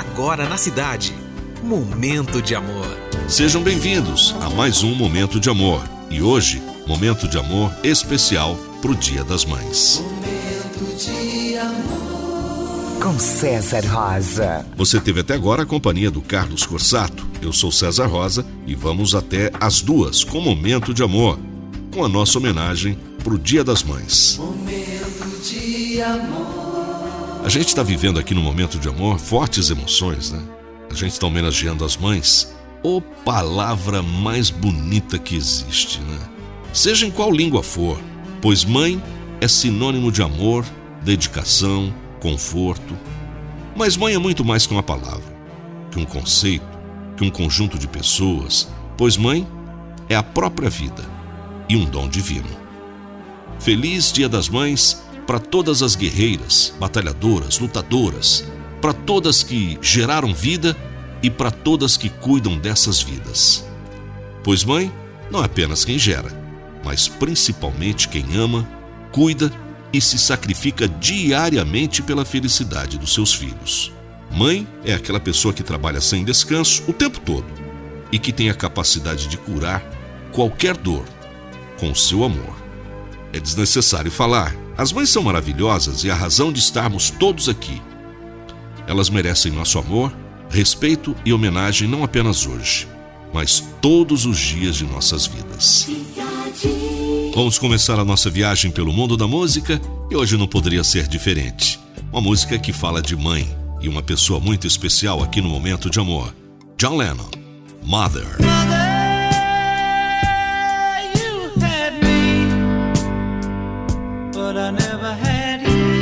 agora na cidade. Momento de amor. Sejam bem-vindos a mais um Momento de Amor. E hoje, momento de amor especial pro Dia das Mães. Momento de amor. Com César Rosa. Você teve até agora a companhia do Carlos Corsato. Eu sou César Rosa e vamos até as duas com Momento de Amor, com a nossa homenagem pro Dia das Mães. Momento de amor. A gente está vivendo aqui no Momento de Amor fortes emoções, né? A gente está homenageando as mães. Ô palavra mais bonita que existe, né? Seja em qual língua for, pois mãe é sinônimo de amor, dedicação, conforto. Mas mãe é muito mais que uma palavra, que um conceito, que um conjunto de pessoas, pois mãe é a própria vida e um dom divino. Feliz Dia das Mães para todas as guerreiras, batalhadoras, lutadoras, para todas que geraram vida e para todas que cuidam dessas vidas. Pois mãe não é apenas quem gera, mas principalmente quem ama, cuida e se sacrifica diariamente pela felicidade dos seus filhos. Mãe é aquela pessoa que trabalha sem descanso o tempo todo e que tem a capacidade de curar qualquer dor com o seu amor. É desnecessário falar, as mães são maravilhosas e a razão de estarmos todos aqui. Elas merecem nosso amor, respeito e homenagem não apenas hoje, mas todos os dias de nossas vidas. Vamos começar a nossa viagem pelo mundo da música e hoje não poderia ser diferente. Uma música que fala de mãe e uma pessoa muito especial aqui no momento de amor. John Lennon, Mother. had you.